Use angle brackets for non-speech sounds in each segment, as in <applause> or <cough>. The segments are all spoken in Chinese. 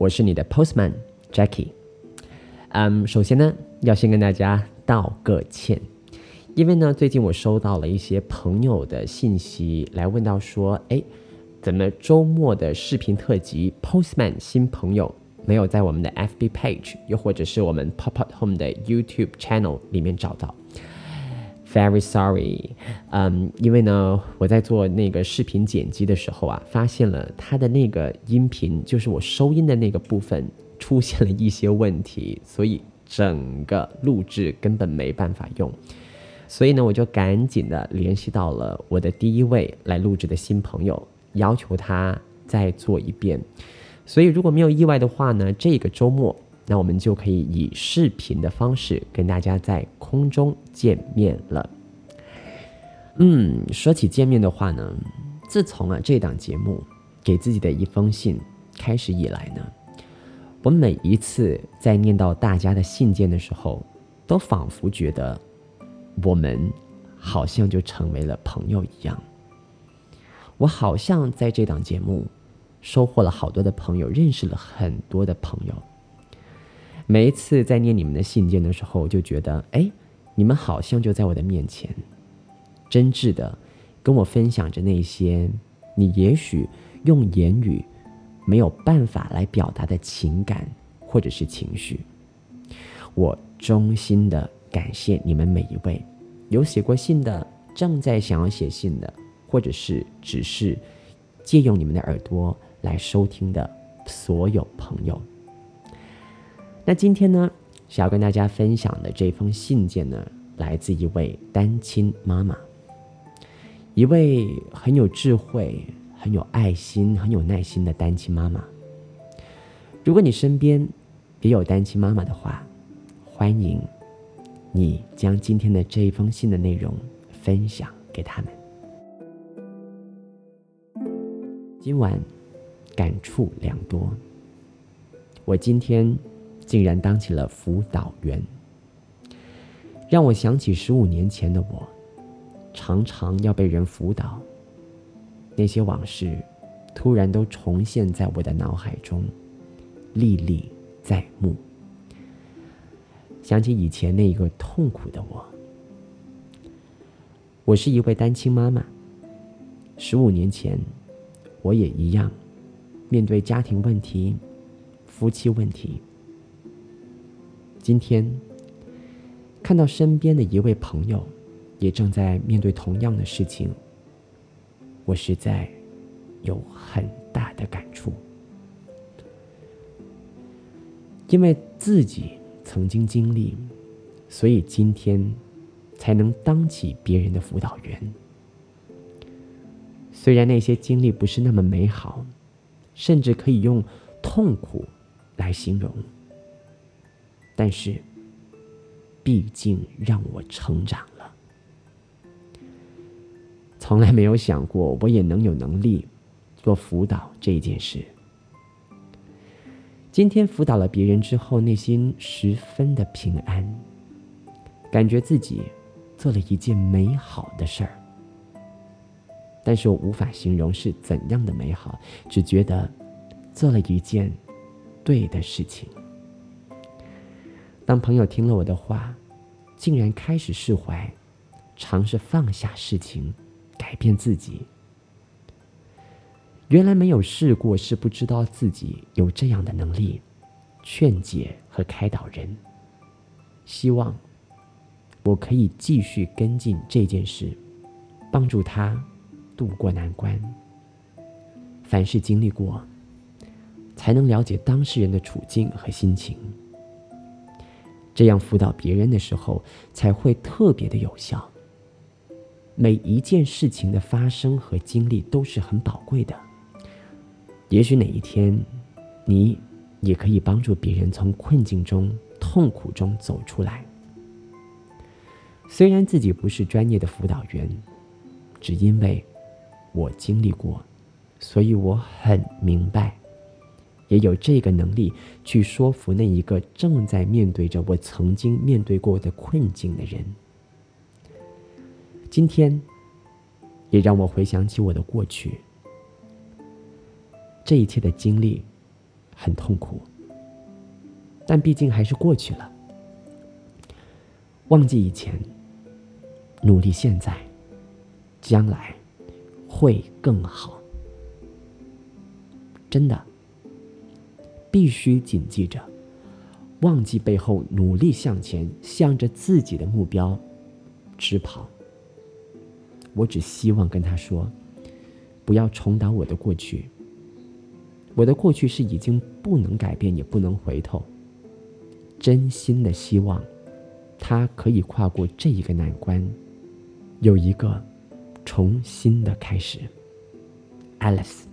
我是你的 Postman Jackie。嗯，首先呢，要先跟大家道个歉，因为呢，最近我收到了一些朋友的信息，来问到说，哎，怎么周末的视频特辑 Postman 新朋友没有在我们的 FB page，又或者是我们 Pop Up Home 的 YouTube channel 里面找到？Very sorry，嗯，因为呢，我在做那个视频剪辑的时候啊，发现了它的那个音频，就是我收音的那个部分出现了一些问题，所以整个录制根本没办法用。所以呢，我就赶紧的联系到了我的第一位来录制的新朋友，要求他再做一遍。所以如果没有意外的话呢，这个周末。那我们就可以以视频的方式跟大家在空中见面了。嗯，说起见面的话呢，自从啊这档节目给自己的一封信开始以来呢，我每一次在念到大家的信件的时候，都仿佛觉得我们好像就成为了朋友一样。我好像在这档节目收获了好多的朋友，认识了很多的朋友。每一次在念你们的信件的时候，就觉得，哎，你们好像就在我的面前，真挚的跟我分享着那些你也许用言语没有办法来表达的情感或者是情绪。我衷心的感谢你们每一位有写过信的，正在想要写信的，或者是只是借用你们的耳朵来收听的所有朋友。那今天呢，想要跟大家分享的这封信件呢，来自一位单亲妈妈，一位很有智慧、很有爱心、很有耐心的单亲妈妈。如果你身边也有单亲妈妈的话，欢迎你将今天的这一封信的内容分享给他们。今晚感触良多，我今天。竟然当起了辅导员，让我想起十五年前的我，常常要被人辅导。那些往事，突然都重现在我的脑海中，历历在目。想起以前那一个痛苦的我，我是一位单亲妈妈。十五年前，我也一样，面对家庭问题、夫妻问题。今天看到身边的一位朋友，也正在面对同样的事情，我实在有很大的感触。因为自己曾经经历，所以今天才能当起别人的辅导员。虽然那些经历不是那么美好，甚至可以用痛苦来形容。但是，毕竟让我成长了。从来没有想过我也能有能力做辅导这一件事。今天辅导了别人之后，内心十分的平安，感觉自己做了一件美好的事儿。但是我无法形容是怎样的美好，只觉得做了一件对的事情。当朋友听了我的话，竟然开始释怀，尝试放下事情，改变自己。原来没有试过，是不知道自己有这样的能力，劝解和开导人。希望我可以继续跟进这件事，帮助他渡过难关。凡事经历过，才能了解当事人的处境和心情。这样辅导别人的时候，才会特别的有效。每一件事情的发生和经历都是很宝贵的。也许哪一天，你也可以帮助别人从困境中、痛苦中走出来。虽然自己不是专业的辅导员，只因为我经历过，所以我很明白，也有这个能力去说服那一个正在面对着我曾经面对过的困境的人。今天，也让我回想起我的过去。这一切的经历很痛苦，但毕竟还是过去了。忘记以前，努力现在，将来会更好。真的，必须谨记着，忘记背后，努力向前，向着自己的目标直跑。我只希望跟他说：“不要重蹈我的过去。我的过去是已经不能改变，也不能回头。真心的希望，他可以跨过这一个难关，有一个重新的开始。” Alice，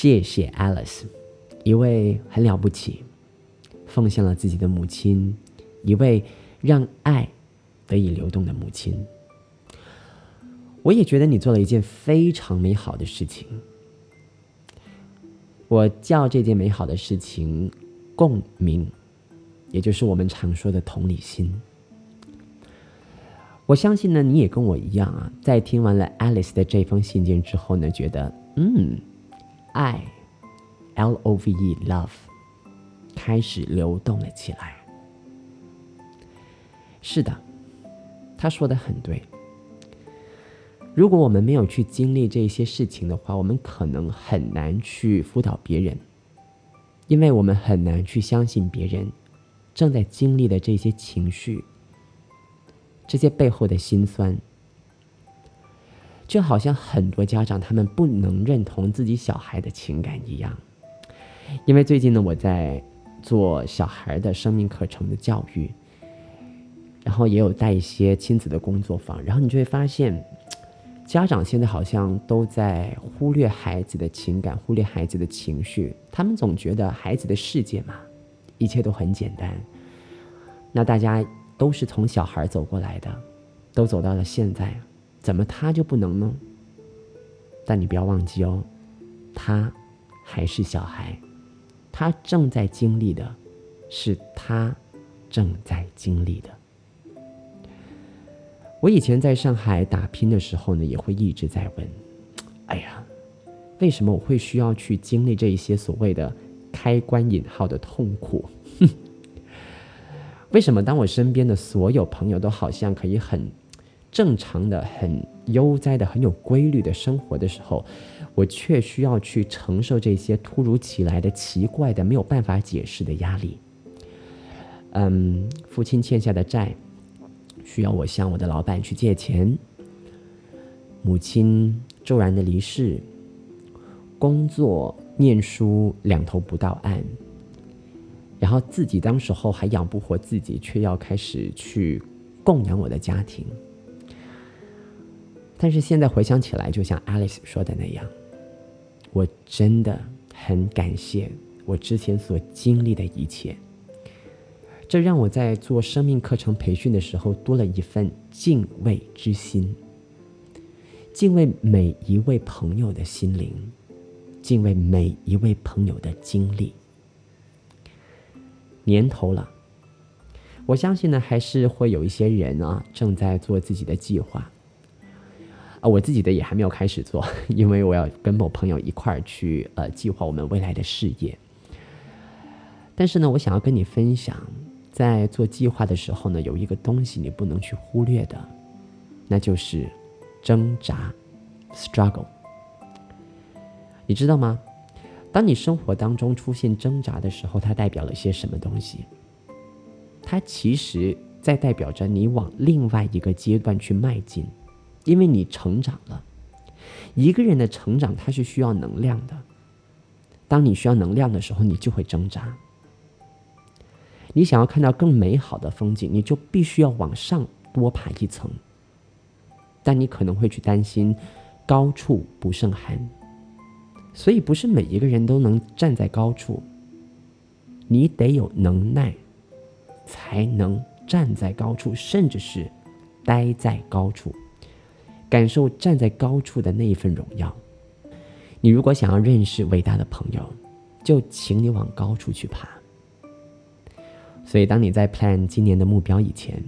谢谢 Alice，一位很了不起，奉献了自己的母亲，一位让爱。得以流动的母亲，我也觉得你做了一件非常美好的事情。我叫这件美好的事情共鸣，也就是我们常说的同理心。我相信呢，你也跟我一样啊，在听完了 Alice 的这封信件之后呢，觉得嗯，爱，L O V E，love，开始流动了起来。是的。他说的很对。如果我们没有去经历这些事情的话，我们可能很难去辅导别人，因为我们很难去相信别人正在经历的这些情绪，这些背后的辛酸。就好像很多家长他们不能认同自己小孩的情感一样，因为最近呢，我在做小孩的生命课程的教育。然后也有带一些亲子的工作坊，然后你就会发现，家长现在好像都在忽略孩子的情感，忽略孩子的情绪。他们总觉得孩子的世界嘛，一切都很简单。那大家都是从小孩走过来的，都走到了现在，怎么他就不能呢？但你不要忘记哦，他还是小孩，他正在经历的，是他正在经历的。我以前在上海打拼的时候呢，也会一直在问：“哎呀，为什么我会需要去经历这一些所谓的开关引号的痛苦？哼 <laughs> 为什么当我身边的所有朋友都好像可以很正常的、很悠哉的、很有规律的生活的时候，我却需要去承受这些突如其来的、奇怪的、没有办法解释的压力？嗯，父亲欠下的债。”需要我向我的老板去借钱，母亲骤然的离世，工作、念书两头不到岸，然后自己当时候还养不活自己，却要开始去供养我的家庭。但是现在回想起来，就像 Alice 说的那样，我真的很感谢我之前所经历的一切。这让我在做生命课程培训的时候多了一份敬畏之心，敬畏每一位朋友的心灵，敬畏每一位朋友的经历。年头了，我相信呢，还是会有一些人啊正在做自己的计划，啊，我自己的也还没有开始做，<laughs> 因为我要跟某朋友一块儿去呃计划我们未来的事业。但是呢，我想要跟你分享。在做计划的时候呢，有一个东西你不能去忽略的，那就是挣扎 （struggle）。你知道吗？当你生活当中出现挣扎的时候，它代表了些什么东西？它其实在代表着你往另外一个阶段去迈进，因为你成长了。一个人的成长，它是需要能量的。当你需要能量的时候，你就会挣扎。你想要看到更美好的风景，你就必须要往上多爬一层。但你可能会去担心高处不胜寒，所以不是每一个人都能站在高处，你得有能耐，才能站在高处，甚至是待在高处，感受站在高处的那一份荣耀。你如果想要认识伟大的朋友，就请你往高处去爬。所以，当你在 plan 今年的目标以前，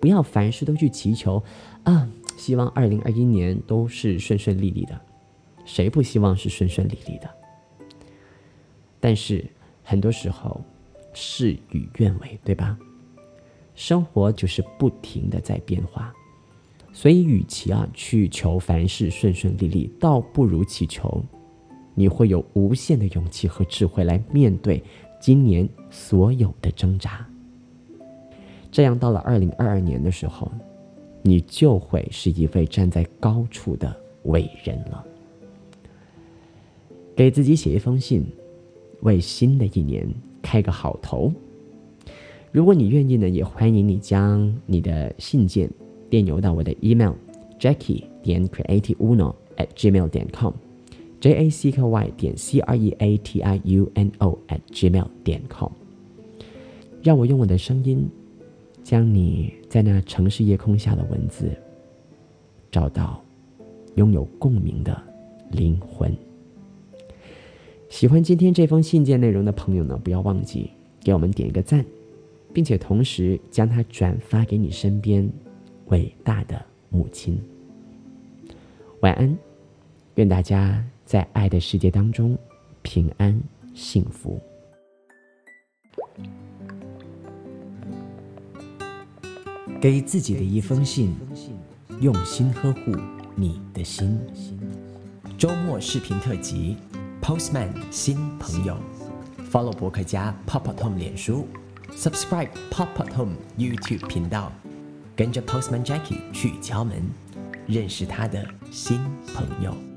不要凡事都去祈求啊，希望二零二一年都是顺顺利利的。谁不希望是顺顺利利的？但是很多时候事与愿违，对吧？生活就是不停的在变化，所以与其啊去求凡事顺顺利利，倒不如祈求你会有无限的勇气和智慧来面对今年所有的挣扎。这样到了二零二二年的时候，你就会是一位站在高处的伟人了。给自己写一封信，为新的一年开个好头。如果你愿意呢，也欢迎你将你的信件电邮到我的 email jackie 点 creativeuno at gmail 点 com，j a c k y 点 c r e a t i u n o at gmail 点 com。让我用我的声音，将你在那城市夜空下的文字，找到拥有共鸣的灵魂。喜欢今天这封信件内容的朋友呢，不要忘记给我们点一个赞，并且同时将它转发给你身边伟大的母亲。晚安，愿大家在爱的世界当中平安幸福。给自己的一封信，用心呵护你的心。周末视频特辑。Postman 新朋友，Follow 博客家 Pop Up Home 脸书，Subscribe Pop Up Home YouTube 频道，跟着 Postman Jackie 去敲门，认识他的新朋友。